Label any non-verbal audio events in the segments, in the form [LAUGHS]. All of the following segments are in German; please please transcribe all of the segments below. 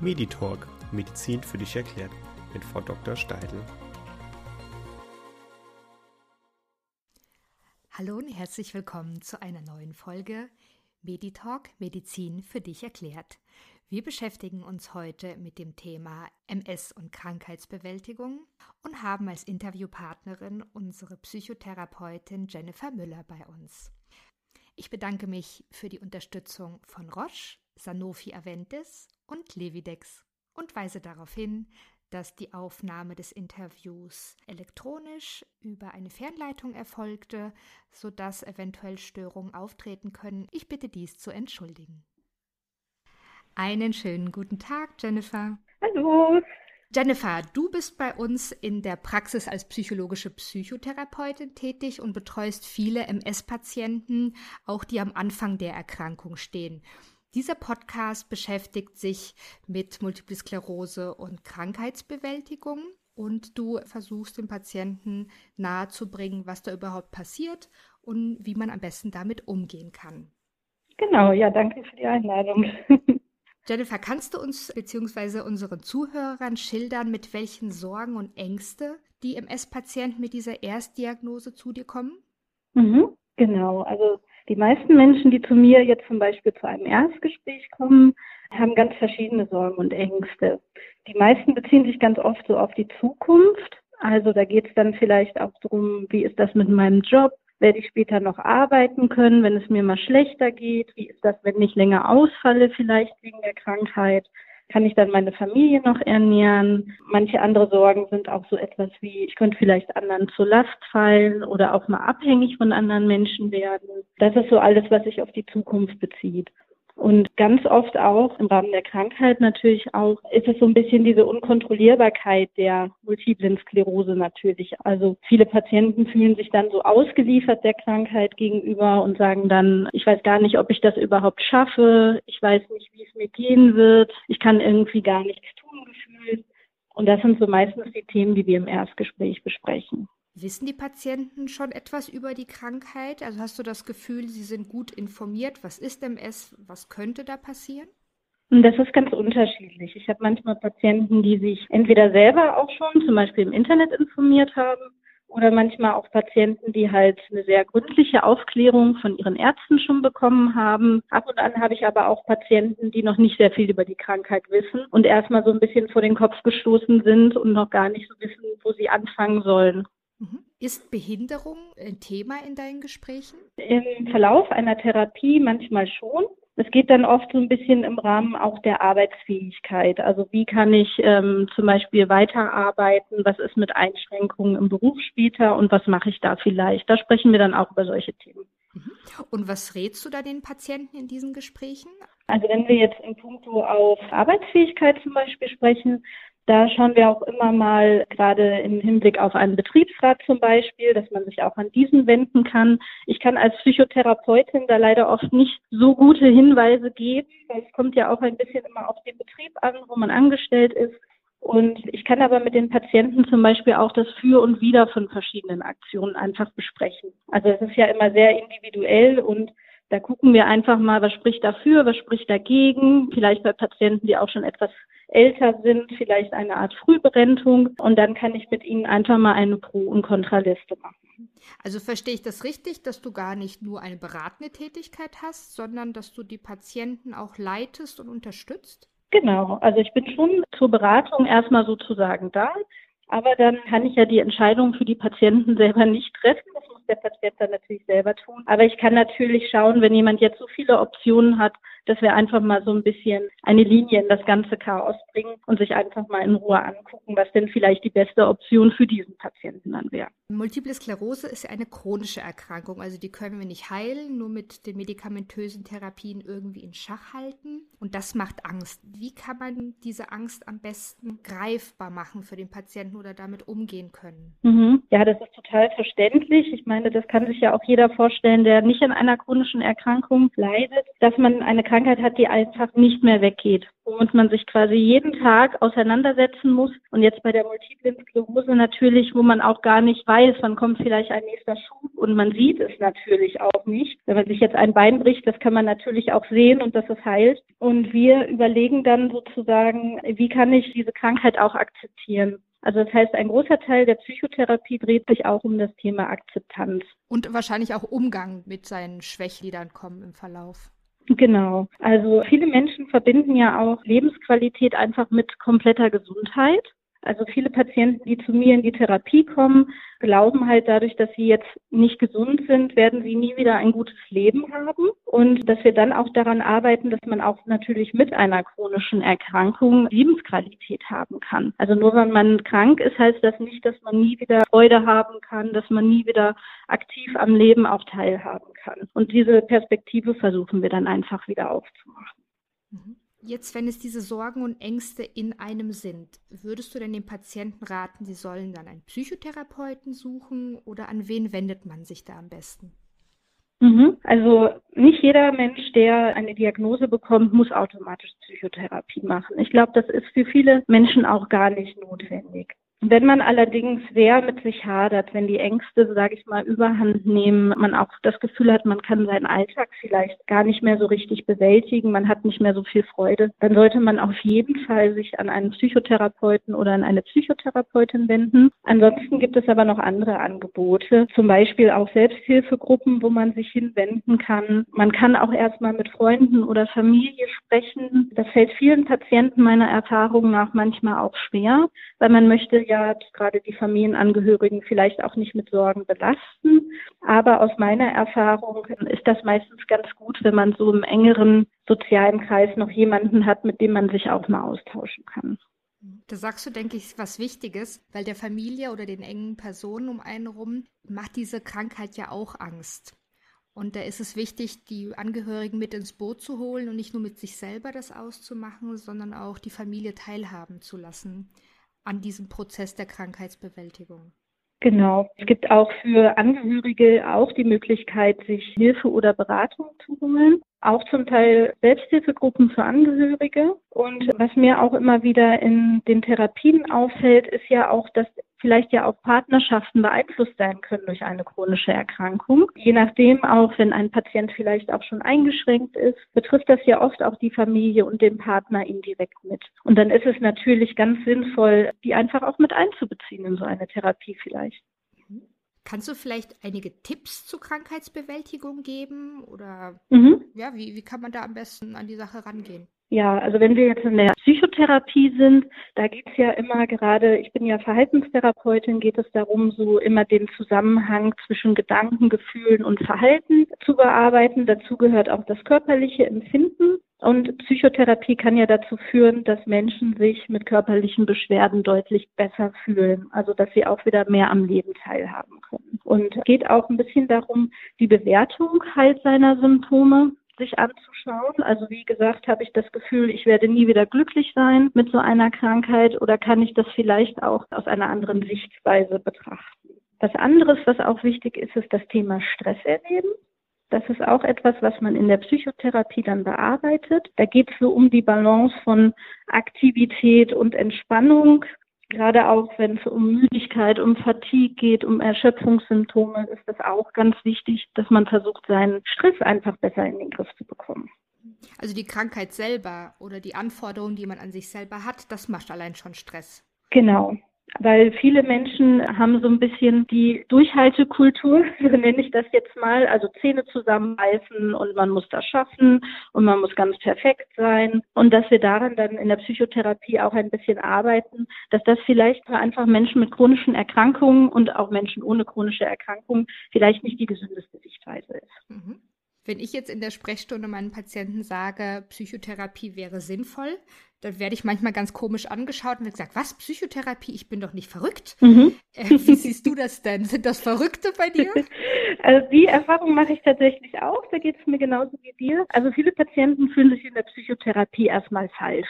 Meditalk Medizin für dich erklärt mit Frau Dr. Steidl. Hallo und herzlich willkommen zu einer neuen Folge Meditalk Medizin für dich erklärt. Wir beschäftigen uns heute mit dem Thema MS und Krankheitsbewältigung und haben als Interviewpartnerin unsere Psychotherapeutin Jennifer Müller bei uns. Ich bedanke mich für die Unterstützung von Roche, Sanofi Aventis und Levidex und weise darauf hin, dass die Aufnahme des Interviews elektronisch über eine Fernleitung erfolgte, sodass eventuell Störungen auftreten können. Ich bitte dies zu entschuldigen. Einen schönen guten Tag, Jennifer. Hallo. Jennifer, du bist bei uns in der Praxis als psychologische Psychotherapeutin tätig und betreust viele MS-Patienten, auch die am Anfang der Erkrankung stehen. Dieser Podcast beschäftigt sich mit Multiple Sklerose und Krankheitsbewältigung und du versuchst den Patienten nahezubringen, was da überhaupt passiert und wie man am besten damit umgehen kann. Genau, ja, danke für die Einladung. [LAUGHS] Jennifer, kannst du uns bzw. unseren Zuhörern schildern, mit welchen Sorgen und Ängste die MS-Patienten mit dieser Erstdiagnose zu dir kommen? Mhm, genau, also die meisten Menschen, die zu mir jetzt zum Beispiel zu einem Erstgespräch kommen, haben ganz verschiedene Sorgen und Ängste. Die meisten beziehen sich ganz oft so auf die Zukunft. Also da geht es dann vielleicht auch darum, wie ist das mit meinem Job? Werde ich später noch arbeiten können, wenn es mir mal schlechter geht? Wie ist das, wenn ich länger ausfalle, vielleicht wegen der Krankheit? Kann ich dann meine Familie noch ernähren? Manche andere Sorgen sind auch so etwas wie, ich könnte vielleicht anderen zur Last fallen oder auch mal abhängig von anderen Menschen werden. Das ist so alles, was sich auf die Zukunft bezieht. Und ganz oft auch im Rahmen der Krankheit natürlich auch ist es so ein bisschen diese Unkontrollierbarkeit der multiplen Sklerose natürlich. Also viele Patienten fühlen sich dann so ausgeliefert der Krankheit gegenüber und sagen dann, ich weiß gar nicht, ob ich das überhaupt schaffe, ich weiß nicht, wie es mir gehen wird, ich kann irgendwie gar nichts tun gefühlt. Und das sind so meistens die Themen, die wir im Erstgespräch besprechen. Wissen die Patienten schon etwas über die Krankheit? Also hast du das Gefühl, sie sind gut informiert? Was ist MS? Was könnte da passieren? Das ist ganz unterschiedlich. Ich habe manchmal Patienten, die sich entweder selber auch schon zum Beispiel im Internet informiert haben oder manchmal auch Patienten, die halt eine sehr gründliche Aufklärung von ihren Ärzten schon bekommen haben. Ab und an habe ich aber auch Patienten, die noch nicht sehr viel über die Krankheit wissen und erstmal so ein bisschen vor den Kopf gestoßen sind und noch gar nicht so wissen, wo sie anfangen sollen. Mhm. Ist Behinderung ein Thema in deinen Gesprächen? Im Verlauf einer Therapie manchmal schon. Es geht dann oft so ein bisschen im Rahmen auch der Arbeitsfähigkeit. Also wie kann ich ähm, zum Beispiel weiterarbeiten? Was ist mit Einschränkungen im Beruf später und was mache ich da vielleicht? Da sprechen wir dann auch über solche Themen. Mhm. Und was rätst du da den Patienten in diesen Gesprächen? Also wenn wir jetzt in puncto auf Arbeitsfähigkeit zum Beispiel sprechen, da schauen wir auch immer mal gerade im Hinblick auf einen Betriebsrat zum Beispiel, dass man sich auch an diesen wenden kann. Ich kann als Psychotherapeutin da leider oft nicht so gute Hinweise geben, weil es kommt ja auch ein bisschen immer auf den Betrieb an, wo man angestellt ist. Und ich kann aber mit den Patienten zum Beispiel auch das Für und Wider von verschiedenen Aktionen einfach besprechen. Also es ist ja immer sehr individuell und da gucken wir einfach mal, was spricht dafür, was spricht dagegen. Vielleicht bei Patienten, die auch schon etwas älter sind, vielleicht eine Art Frühberentung. Und dann kann ich mit ihnen einfach mal eine Pro- und Kontraliste machen. Also verstehe ich das richtig, dass du gar nicht nur eine beratende Tätigkeit hast, sondern dass du die Patienten auch leitest und unterstützt? Genau, also ich bin schon zur Beratung erstmal sozusagen da, aber dann kann ich ja die Entscheidung für die Patienten selber nicht treffen. Das muss der Patient dann natürlich selber tun. Aber ich kann natürlich schauen, wenn jemand jetzt so viele Optionen hat, dass wir einfach mal so ein bisschen eine Linie in das ganze Chaos bringen und sich einfach mal in Ruhe angucken, was denn vielleicht die beste Option für diesen Patienten dann wäre. Multiple Sklerose ist ja eine chronische Erkrankung, also die können wir nicht heilen, nur mit den medikamentösen Therapien irgendwie in Schach halten. Und das macht Angst. Wie kann man diese Angst am besten greifbar machen für den Patienten oder damit umgehen können? Mhm. Ja, das ist total verständlich. Ich meine, das kann sich ja auch jeder vorstellen, der nicht an einer chronischen Erkrankung leidet, dass man eine Krankheit Krankheit hat, die einfach nicht mehr weggeht, womit man sich quasi jeden Tag auseinandersetzen muss. Und jetzt bei der Multiplen Sklerose natürlich, wo man auch gar nicht weiß, wann kommt vielleicht ein nächster Schub und man sieht es natürlich auch nicht. Wenn man sich jetzt ein Bein bricht, das kann man natürlich auch sehen und dass es heilt. Und wir überlegen dann sozusagen, wie kann ich diese Krankheit auch akzeptieren? Also das heißt, ein großer Teil der Psychotherapie dreht sich auch um das Thema Akzeptanz. Und wahrscheinlich auch Umgang mit seinen Schwächen, die dann kommen im Verlauf. Genau. Also viele Menschen verbinden ja auch Lebensqualität einfach mit kompletter Gesundheit. Also viele Patienten, die zu mir in die Therapie kommen, glauben halt dadurch, dass sie jetzt nicht gesund sind, werden sie nie wieder ein gutes Leben haben und dass wir dann auch daran arbeiten, dass man auch natürlich mit einer chronischen Erkrankung Lebensqualität haben kann. Also nur wenn man krank ist, heißt das nicht, dass man nie wieder Freude haben kann, dass man nie wieder aktiv am Leben auch teilhaben kann. Und diese Perspektive versuchen wir dann einfach wieder aufzumachen. Mhm. Jetzt, wenn es diese Sorgen und Ängste in einem sind, würdest du denn den Patienten raten, sie sollen dann einen Psychotherapeuten suchen oder an wen wendet man sich da am besten? Mhm. Also nicht jeder Mensch, der eine Diagnose bekommt, muss automatisch Psychotherapie machen. Ich glaube, das ist für viele Menschen auch gar nicht notwendig. Wenn man allerdings sehr mit sich hadert, wenn die Ängste, sage ich mal, überhand nehmen, man auch das Gefühl hat, man kann seinen Alltag vielleicht gar nicht mehr so richtig bewältigen, man hat nicht mehr so viel Freude, dann sollte man auf jeden Fall sich an einen Psychotherapeuten oder an eine Psychotherapeutin wenden. Ansonsten gibt es aber noch andere Angebote, zum Beispiel auch Selbsthilfegruppen, wo man sich hinwenden kann. Man kann auch erstmal mit Freunden oder Familie sprechen. Das fällt vielen Patienten meiner Erfahrung nach manchmal auch schwer, weil man möchte ja gerade die Familienangehörigen vielleicht auch nicht mit Sorgen belasten. Aber aus meiner Erfahrung ist das meistens ganz gut, wenn man so im engeren sozialen Kreis noch jemanden hat, mit dem man sich auch mal austauschen kann. Da sagst du, denke ich, was Wichtiges, weil der Familie oder den engen Personen um einen herum macht diese Krankheit ja auch Angst. Und da ist es wichtig, die Angehörigen mit ins Boot zu holen und nicht nur mit sich selber das auszumachen, sondern auch die Familie teilhaben zu lassen an diesem Prozess der Krankheitsbewältigung. Genau. Es gibt auch für Angehörige auch die Möglichkeit, sich Hilfe oder Beratung zu holen auch zum Teil Selbsthilfegruppen für Angehörige. Und was mir auch immer wieder in den Therapien auffällt, ist ja auch, dass vielleicht ja auch Partnerschaften beeinflusst sein können durch eine chronische Erkrankung. Je nachdem auch, wenn ein Patient vielleicht auch schon eingeschränkt ist, betrifft das ja oft auch die Familie und den Partner indirekt mit. Und dann ist es natürlich ganz sinnvoll, die einfach auch mit einzubeziehen in so eine Therapie vielleicht. Kannst du vielleicht einige Tipps zur Krankheitsbewältigung geben? Oder mhm. ja, wie, wie kann man da am besten an die Sache rangehen? Ja, also wenn wir jetzt in der Psychotherapie sind, da geht es ja immer gerade, ich bin ja Verhaltenstherapeutin, geht es darum, so immer den Zusammenhang zwischen Gedanken, Gefühlen und Verhalten zu bearbeiten. Dazu gehört auch das körperliche Empfinden. Und Psychotherapie kann ja dazu führen, dass Menschen sich mit körperlichen Beschwerden deutlich besser fühlen, also dass sie auch wieder mehr am Leben teilhaben können. Und geht auch ein bisschen darum, die Bewertung halt seiner Symptome sich anzuschauen. Also wie gesagt, habe ich das Gefühl, ich werde nie wieder glücklich sein mit so einer Krankheit oder kann ich das vielleicht auch aus einer anderen Sichtweise betrachten. Was anderes, was auch wichtig ist, ist das Thema Stress erleben. Das ist auch etwas, was man in der Psychotherapie dann bearbeitet. Da geht es so um die Balance von Aktivität und Entspannung. Gerade auch wenn es um Müdigkeit, um Fatigue geht, um Erschöpfungssymptome, ist es auch ganz wichtig, dass man versucht, seinen Stress einfach besser in den Griff zu bekommen. Also die Krankheit selber oder die Anforderungen, die man an sich selber hat, das macht allein schon Stress. Genau weil viele Menschen haben so ein bisschen die Durchhaltekultur, [LAUGHS] so nenne ich das jetzt mal, also Zähne zusammenbeißen und man muss das schaffen und man muss ganz perfekt sein und dass wir daran dann in der Psychotherapie auch ein bisschen arbeiten, dass das vielleicht einfach Menschen mit chronischen Erkrankungen und auch Menschen ohne chronische Erkrankungen vielleicht nicht die gesündeste Sichtweise ist. Mhm. Wenn ich jetzt in der Sprechstunde meinen Patienten sage, Psychotherapie wäre sinnvoll, dann werde ich manchmal ganz komisch angeschaut und wird gesagt, was, Psychotherapie? Ich bin doch nicht verrückt. Mhm. Äh, wie siehst du das denn? Sind das Verrückte bei dir? [LAUGHS] Also die Erfahrung mache ich tatsächlich auch. Da geht es mir genauso wie dir. Also viele Patienten fühlen sich in der Psychotherapie erstmal falsch.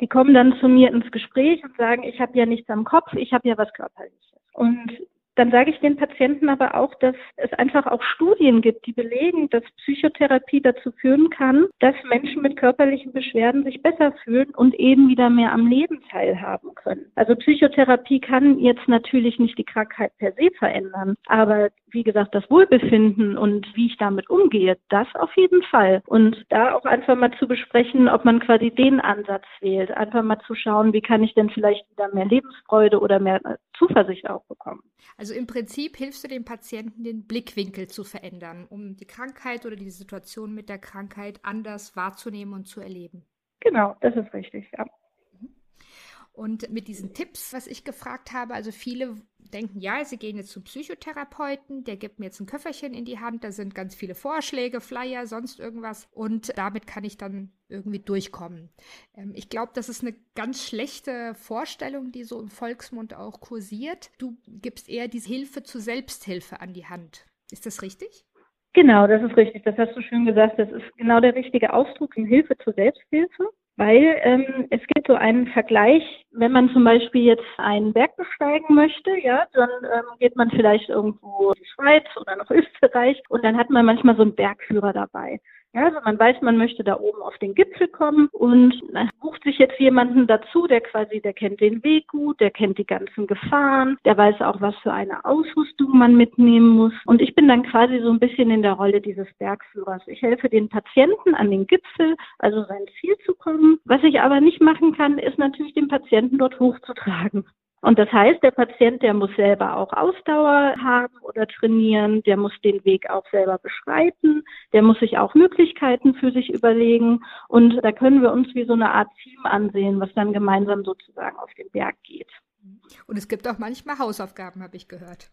Die kommen dann zu mir ins Gespräch und sagen, ich habe ja nichts am Kopf, ich habe ja was Körperliches. Und Dann sage ich den Patienten aber auch, dass es einfach auch Studien gibt, die belegen, dass Psychotherapie dazu führen kann, dass Menschen mit körperlichen Beschwerden sich besser fühlen und eben wieder mehr am Leben teilhaben können. Also Psychotherapie kann jetzt natürlich nicht die Krankheit per se verändern, aber wie gesagt, das Wohlbefinden und wie ich damit umgehe, das auf jeden Fall. Und da auch einfach mal zu besprechen, ob man quasi den Ansatz wählt. Einfach mal zu schauen, wie kann ich denn vielleicht wieder mehr Lebensfreude oder mehr Zuversicht auch bekommen. Also im Prinzip hilfst du dem Patienten, den Blickwinkel zu verändern, um die Krankheit oder die Situation mit der Krankheit anders wahrzunehmen und zu erleben. Genau, das ist richtig, ja. Und mit diesen Tipps, was ich gefragt habe, also viele denken, ja, sie gehen jetzt zum Psychotherapeuten, der gibt mir jetzt ein Köfferchen in die Hand, da sind ganz viele Vorschläge, Flyer, sonst irgendwas und damit kann ich dann irgendwie durchkommen. Ähm, ich glaube, das ist eine ganz schlechte Vorstellung, die so im Volksmund auch kursiert. Du gibst eher diese Hilfe zur Selbsthilfe an die Hand. Ist das richtig? Genau, das ist richtig. Das hast du schön gesagt. Das ist genau der richtige Ausdruck, in Hilfe zur Selbsthilfe. Weil ähm, es gibt so einen Vergleich, wenn man zum Beispiel jetzt einen Berg besteigen möchte, ja, dann ähm, geht man vielleicht irgendwo in die Schweiz oder nach Österreich und dann hat man manchmal so einen Bergführer dabei. Ja, also man weiß, man möchte da oben auf den Gipfel kommen und bucht sich jetzt jemanden dazu, der quasi, der kennt den Weg gut, der kennt die ganzen Gefahren, der weiß auch, was für eine Ausrüstung man mitnehmen muss. Und ich bin dann quasi so ein bisschen in der Rolle dieses Bergführers. Ich helfe den Patienten an den Gipfel, also sein Ziel zu kommen. Was ich aber nicht machen kann, ist natürlich den Patienten dort hochzutragen. Und das heißt, der Patient, der muss selber auch Ausdauer haben oder trainieren, der muss den Weg auch selber beschreiten, der muss sich auch Möglichkeiten für sich überlegen. Und da können wir uns wie so eine Art Team ansehen, was dann gemeinsam sozusagen auf den Berg geht. Und es gibt auch manchmal Hausaufgaben, habe ich gehört.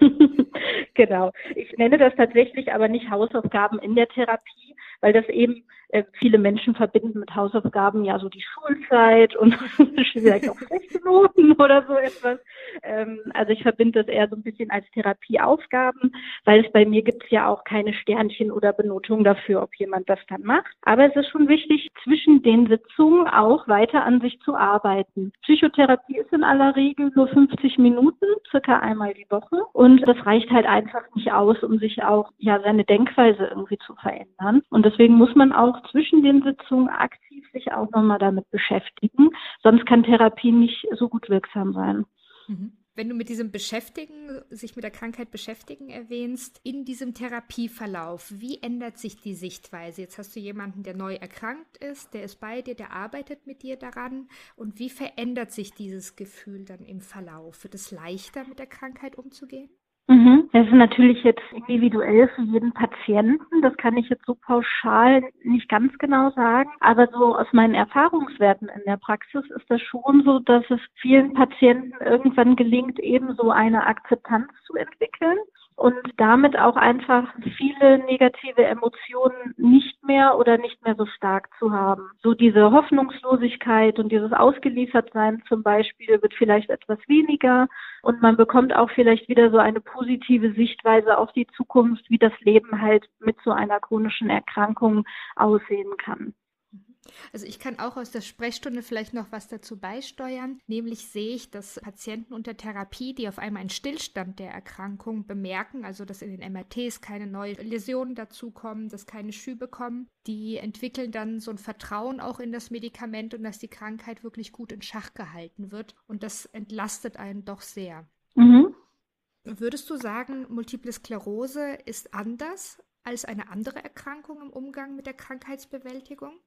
[LAUGHS] genau. Ich nenne das tatsächlich aber nicht Hausaufgaben in der Therapie, weil das eben äh, viele Menschen verbinden mit Hausaufgaben ja so die Schulzeit und [LAUGHS] vielleicht auch schlechte oder so etwas. Ähm, also ich verbinde das eher so ein bisschen als Therapieaufgaben, weil es bei mir gibt es ja auch keine Sternchen oder Benotung dafür, ob jemand das dann macht. Aber es ist schon wichtig, zwischen den Sitzungen auch weiter an sich zu arbeiten. Psychotherapie ist in aller Regel nur 50 Minuten, circa einmal die Woche. Und das reicht halt einfach nicht aus, um sich auch ja seine Denkweise irgendwie zu verändern. Und deswegen muss man auch zwischen den Sitzungen aktiv sich auch nochmal damit beschäftigen. Sonst kann Therapie nicht so gut wirksam sein. Mhm. Wenn du mit diesem Beschäftigen, sich mit der Krankheit beschäftigen erwähnst, in diesem Therapieverlauf, wie ändert sich die Sichtweise? Jetzt hast du jemanden, der neu erkrankt ist, der ist bei dir, der arbeitet mit dir daran. Und wie verändert sich dieses Gefühl dann im Verlauf? Wird es leichter, mit der Krankheit umzugehen? Mhm. Das ist natürlich jetzt individuell für jeden Patienten. Das kann ich jetzt so pauschal nicht ganz genau sagen. Aber so aus meinen Erfahrungswerten in der Praxis ist das schon so, dass es vielen Patienten irgendwann gelingt, eben so eine Akzeptanz zu entwickeln und damit auch einfach viele negative Emotionen nicht mehr oder nicht mehr so stark zu haben. So diese Hoffnungslosigkeit und dieses Ausgeliefertsein zum Beispiel wird vielleicht etwas weniger und man bekommt auch vielleicht wieder so eine positive Sichtweise auf die Zukunft, wie das Leben halt mit so einer chronischen Erkrankung aussehen kann. Also ich kann auch aus der Sprechstunde vielleicht noch was dazu beisteuern. Nämlich sehe ich, dass Patienten unter Therapie, die auf einmal einen Stillstand der Erkrankung bemerken, also dass in den MRTs keine neuen Läsionen dazukommen, dass keine Schübe kommen, die entwickeln dann so ein Vertrauen auch in das Medikament und dass die Krankheit wirklich gut in Schach gehalten wird. Und das entlastet einen doch sehr. Mhm. Würdest du sagen, Multiple Sklerose ist anders als eine andere Erkrankung im Umgang mit der Krankheitsbewältigung?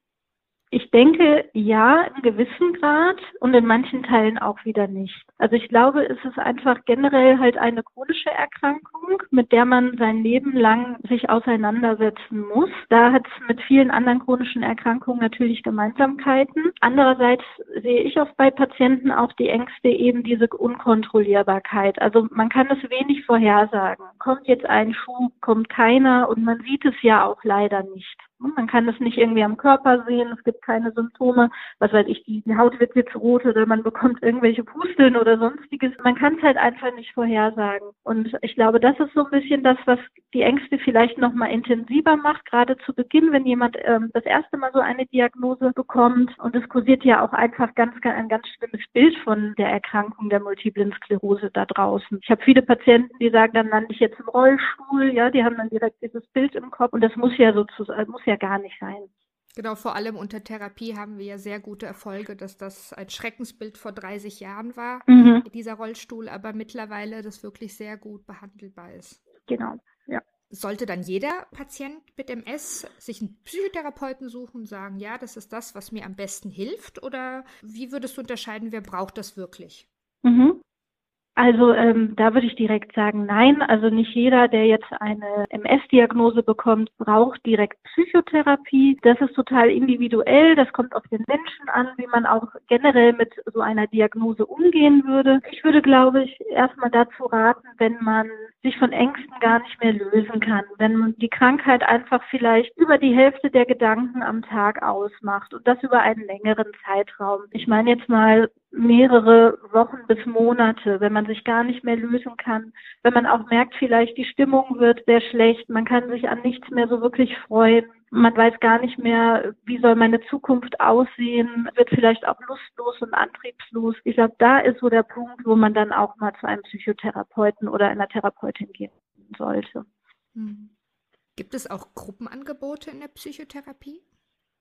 Ich denke, ja, in gewissem Grad und in manchen Teilen auch wieder nicht. Also ich glaube, es ist einfach generell halt eine chronische Erkrankung, mit der man sein Leben lang sich auseinandersetzen muss. Da hat es mit vielen anderen chronischen Erkrankungen natürlich Gemeinsamkeiten. Andererseits sehe ich oft bei Patienten auch die Ängste eben diese Unkontrollierbarkeit. Also man kann es wenig vorhersagen. Kommt jetzt ein Schub, kommt keiner und man sieht es ja auch leider nicht. Man kann es nicht irgendwie am Körper sehen, es gibt keine Symptome, was weiß ich, die, Haut wird jetzt rot oder man bekommt irgendwelche Pusteln oder sonstiges. Man kann es halt einfach nicht vorhersagen. Und ich glaube, das ist so ein bisschen das, was die Ängste vielleicht nochmal intensiver macht, gerade zu Beginn, wenn jemand ähm, das erste Mal so eine Diagnose bekommt. Und es kursiert ja auch einfach ganz, ganz ein ganz schlimmes Bild von der Erkrankung der multiplen Sklerose da draußen. Ich habe viele Patienten, die sagen, dann lande ich jetzt im Rollstuhl, ja, die haben dann direkt dieses Bild im Kopf und das muss ja sozusagen, muss ja gar nicht sein. Genau, vor allem unter Therapie haben wir ja sehr gute Erfolge, dass das ein Schreckensbild vor 30 Jahren war, mhm. dieser Rollstuhl, aber mittlerweile das wirklich sehr gut behandelbar ist. Genau, ja. Sollte dann jeder Patient mit MS sich einen Psychotherapeuten suchen und sagen, ja, das ist das, was mir am besten hilft? Oder wie würdest du unterscheiden, wer braucht das wirklich? Mhm. Also ähm, da würde ich direkt sagen, nein. Also nicht jeder, der jetzt eine MS-Diagnose bekommt, braucht direkt Psychotherapie. Das ist total individuell. Das kommt auf den Menschen an, wie man auch generell mit so einer Diagnose umgehen würde. Ich würde, glaube ich, erstmal dazu raten, wenn man sich von Ängsten gar nicht mehr lösen kann, wenn man die Krankheit einfach vielleicht über die Hälfte der Gedanken am Tag ausmacht und das über einen längeren Zeitraum. Ich meine jetzt mal mehrere Wochen bis Monate, wenn man sich gar nicht mehr lösen kann, wenn man auch merkt, vielleicht die Stimmung wird sehr schlecht, man kann sich an nichts mehr so wirklich freuen, man weiß gar nicht mehr, wie soll meine Zukunft aussehen, wird vielleicht auch lustlos und antriebslos. Ich glaube, da ist so der Punkt, wo man dann auch mal zu einem Psychotherapeuten oder einer Therapeutin gehen sollte. Hm. Gibt es auch Gruppenangebote in der Psychotherapie?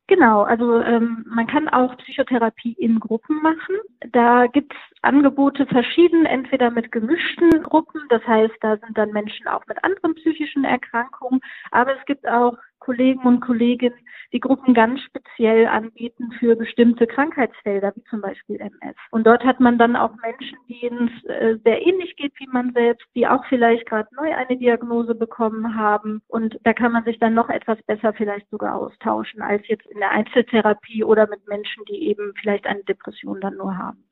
Genau, also ähm, man kann auch Psychotherapie in Gruppen machen. Da gibt's Angebote verschieden, entweder mit gemischten Gruppen, das heißt, da sind dann Menschen auch mit anderen psychischen Erkrankungen, aber es gibt auch Kollegen und Kolleginnen, die Gruppen ganz speziell anbieten für bestimmte Krankheitsfelder, wie zum Beispiel MS. Und dort hat man dann auch Menschen, denen es äh, sehr ähnlich geht wie man selbst, die auch vielleicht gerade neu eine Diagnose bekommen haben. Und da kann man sich dann noch etwas besser vielleicht sogar austauschen als jetzt in der Einzeltherapie oder mit Menschen, die eben vielleicht eine Depression dann nur haben.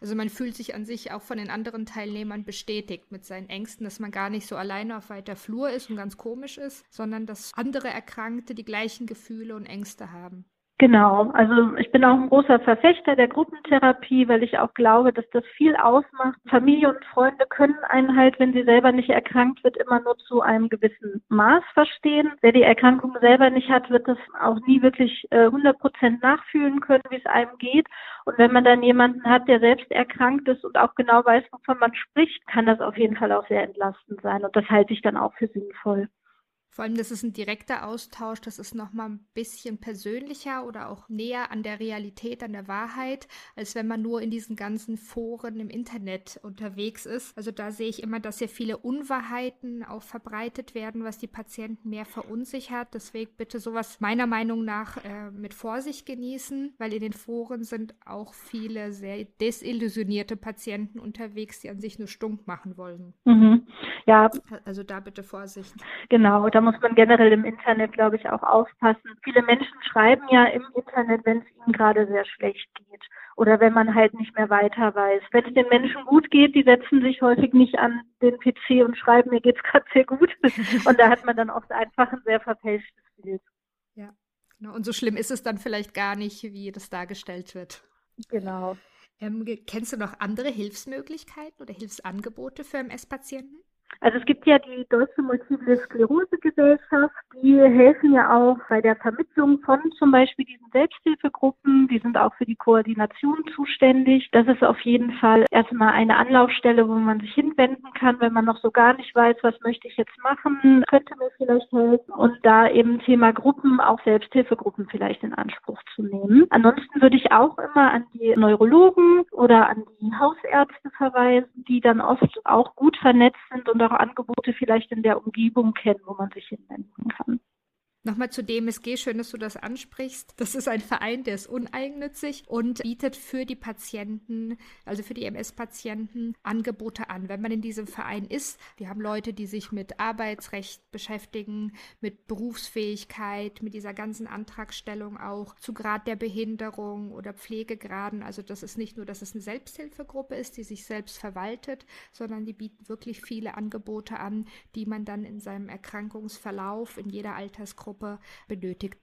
Also man fühlt sich an sich auch von den anderen Teilnehmern bestätigt mit seinen Ängsten, dass man gar nicht so alleine auf weiter Flur ist und ganz komisch ist, sondern dass andere Erkrankte die gleichen Gefühle und Ängste haben. Genau, also ich bin auch ein großer Verfechter der Gruppentherapie, weil ich auch glaube, dass das viel ausmacht. Familie und Freunde können einen halt, wenn sie selber nicht erkrankt wird, immer nur zu einem gewissen Maß verstehen. Wer die Erkrankung selber nicht hat, wird das auch nie wirklich äh, 100 Prozent nachfühlen können, wie es einem geht. Und wenn man dann jemanden hat, der selbst erkrankt ist und auch genau weiß, wovon man spricht, kann das auf jeden Fall auch sehr entlastend sein. Und das halte ich dann auch für sinnvoll. Vor allem, das ist ein direkter Austausch, das ist nochmal ein bisschen persönlicher oder auch näher an der Realität, an der Wahrheit, als wenn man nur in diesen ganzen Foren im Internet unterwegs ist. Also da sehe ich immer, dass sehr viele Unwahrheiten auch verbreitet werden, was die Patienten mehr verunsichert. Deswegen bitte sowas meiner Meinung nach äh, mit Vorsicht genießen, weil in den Foren sind auch viele sehr desillusionierte Patienten unterwegs, die an sich nur stunk machen wollen. Mhm. Ja. Also da bitte Vorsicht. Genau, da muss man generell im Internet, glaube ich, auch aufpassen. Viele Menschen schreiben ja im Internet, wenn es ihnen gerade sehr schlecht geht oder wenn man halt nicht mehr weiter weiß. Wenn es den Menschen gut geht, die setzen sich häufig nicht an den PC und schreiben, mir geht's gerade sehr gut. [LAUGHS] Und da hat man dann oft einfach ein sehr verfälschtes Bild. Ja, genau. Und so schlimm ist es dann vielleicht gar nicht, wie das dargestellt wird. Genau. Ähm, kennst du noch andere Hilfsmöglichkeiten oder Hilfsangebote für MS-Patienten? Also es gibt ja die Deutsche Multiple Sklerose Gesellschaft, die helfen ja auch bei der Vermittlung von zum Beispiel diesen Selbsthilfegruppen. Die sind auch für die Koordination zuständig. Das ist auf jeden Fall erstmal eine Anlaufstelle, wo man sich hinwenden kann, wenn man noch so gar nicht weiß, was möchte ich jetzt machen, könnte mir vielleicht helfen. Und da eben Thema Gruppen, auch Selbsthilfegruppen vielleicht in Anspruch zu nehmen. Ansonsten würde ich auch immer an die Neurologen oder an die Hausärzte verweisen, die dann oft auch gut vernetzt sind und auch Angebote vielleicht in der Umgebung kennen, wo man sich hinwenden kann. Nochmal zu DMSG, schön, dass du das ansprichst. Das ist ein Verein, der ist uneigennützig und bietet für die Patienten, also für die MS-Patienten, Angebote an. Wenn man in diesem Verein ist, wir haben Leute, die sich mit Arbeitsrecht beschäftigen, mit Berufsfähigkeit, mit dieser ganzen Antragstellung auch zu Grad der Behinderung oder Pflegegraden. Also das ist nicht nur, dass es eine Selbsthilfegruppe ist, die sich selbst verwaltet, sondern die bieten wirklich viele Angebote an, die man dann in seinem Erkrankungsverlauf in jeder Altersgruppe Altersgruppe benötigt.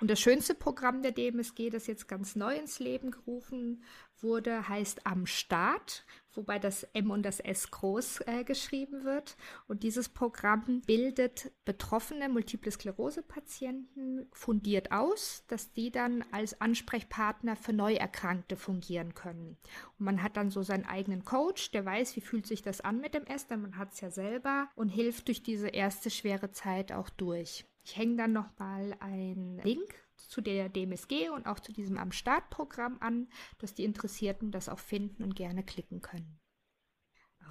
Und das schönste Programm der DMSG, das jetzt ganz neu ins Leben gerufen wurde, heißt Am Start, wobei das M und das S groß äh, geschrieben wird. Und dieses Programm bildet betroffene Multiple Sklerose-Patienten fundiert aus, dass die dann als Ansprechpartner für Neuerkrankte fungieren können. Und man hat dann so seinen eigenen Coach, der weiß, wie fühlt sich das an mit dem S, denn man hat es ja selber und hilft durch diese erste schwere Zeit auch durch. Ich hänge dann nochmal einen Link zu der DMSG und auch zu diesem Am Start-Programm an, dass die Interessierten das auch finden und gerne klicken können.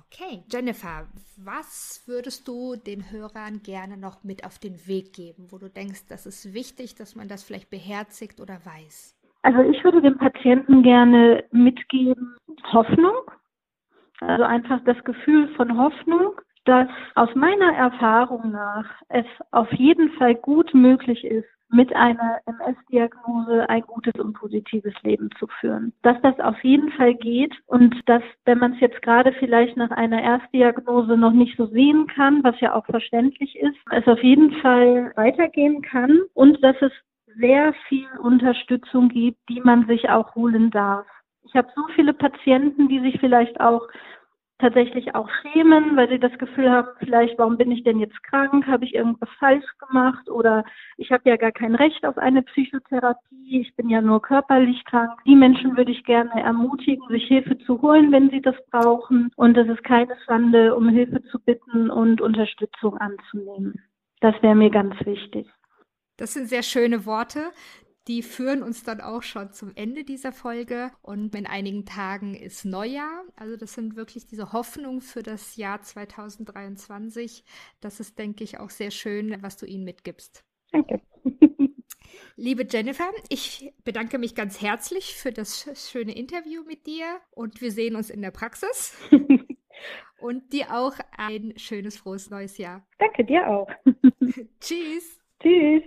Okay, Jennifer, was würdest du den Hörern gerne noch mit auf den Weg geben, wo du denkst, das ist wichtig, dass man das vielleicht beherzigt oder weiß? Also ich würde dem Patienten gerne mitgeben Hoffnung, also einfach das Gefühl von Hoffnung, dass aus meiner Erfahrung nach es auf jeden Fall gut möglich ist, mit einer MS-Diagnose ein gutes und positives Leben zu führen. Dass das auf jeden Fall geht und dass, wenn man es jetzt gerade vielleicht nach einer Erstdiagnose noch nicht so sehen kann, was ja auch verständlich ist, es auf jeden Fall weitergehen kann und dass es sehr viel Unterstützung gibt, die man sich auch holen darf. Ich habe so viele Patienten, die sich vielleicht auch tatsächlich auch schämen, weil sie das Gefühl haben, vielleicht, warum bin ich denn jetzt krank? Habe ich irgendwas falsch gemacht? Oder ich habe ja gar kein Recht auf eine Psychotherapie, ich bin ja nur körperlich krank. Die Menschen würde ich gerne ermutigen, sich Hilfe zu holen, wenn sie das brauchen. Und es ist keine Schande, um Hilfe zu bitten und Unterstützung anzunehmen. Das wäre mir ganz wichtig. Das sind sehr schöne Worte die führen uns dann auch schon zum Ende dieser Folge. Und in einigen Tagen ist Neujahr. Also das sind wirklich diese Hoffnungen für das Jahr 2023. Das ist, denke ich, auch sehr schön, was du ihnen mitgibst. Danke. [LAUGHS] Liebe Jennifer, ich bedanke mich ganz herzlich für das schöne Interview mit dir und wir sehen uns in der Praxis. [LAUGHS] und dir auch ein schönes, frohes neues Jahr. Danke dir auch. [LAUGHS] Tschüss. Tschüss.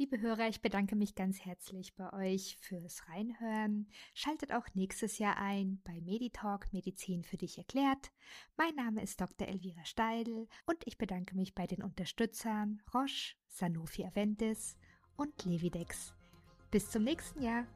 Liebe Hörer, ich bedanke mich ganz herzlich bei euch fürs Reinhören. Schaltet auch nächstes Jahr ein bei Meditalk Medizin für dich erklärt. Mein Name ist Dr. Elvira Steidl und ich bedanke mich bei den Unterstützern Roche, Sanofi Aventis und Levidex. Bis zum nächsten Jahr.